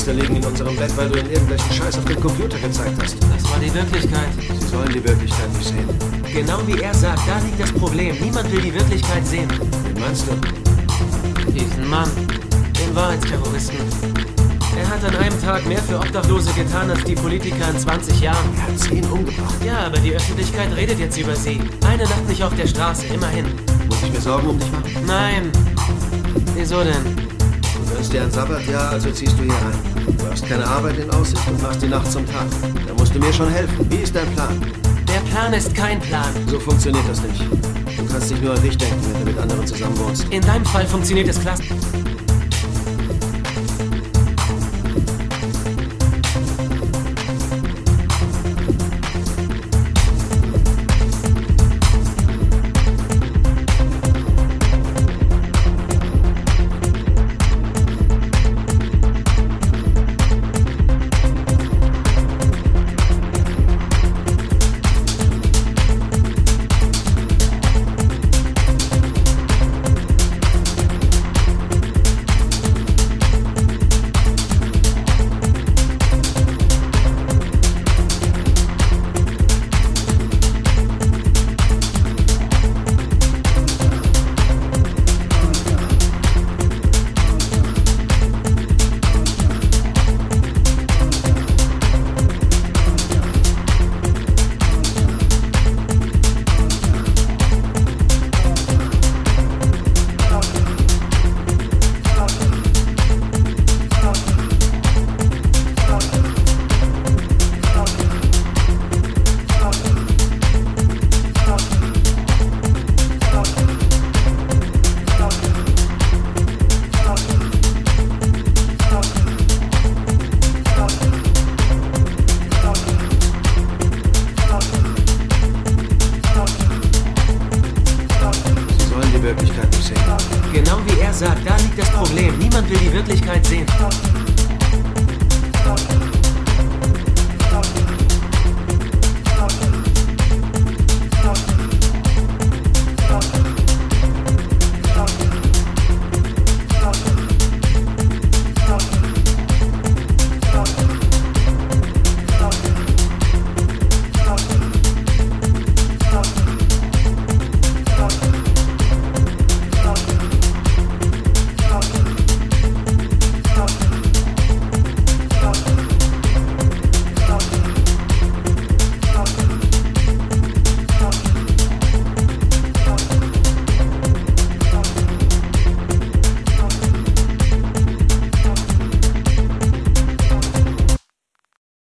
Geschwister liegen in unserem Bett, weil du ihnen irgendwelchen Scheiß auf dem Computer gezeigt hast. Das war die Wirklichkeit. Sie sollen die Wirklichkeit nicht sehen. Genau wie er sagt, da liegt das Problem. Niemand will die Wirklichkeit sehen. Wen meinst du? Diesen Mann, den Wahrheitsterroristen. Er hat an einem Tag mehr für Obdachlose getan als die Politiker in 20 Jahren. Er hat zehn umgebracht. Ja, aber die Öffentlichkeit redet jetzt über sie. Eine Nacht nicht auf der Straße, immerhin. Muss ich mir Sorgen um dich machen? Nein. Wieso denn? Dir ein Sabbatjahr, also ziehst du hier ein. Du hast keine Arbeit in Aussicht und machst die Nacht zum Tag. Da musst du mir schon helfen. Wie ist dein Plan? Der Plan ist kein Plan. So funktioniert das nicht. Du kannst nicht nur an dich denken, wenn du mit anderen zusammen wohnst. In deinem Fall funktioniert es klasse. Genau wie er sagt, da liegt das Problem. Niemand will die Wirklichkeit sehen.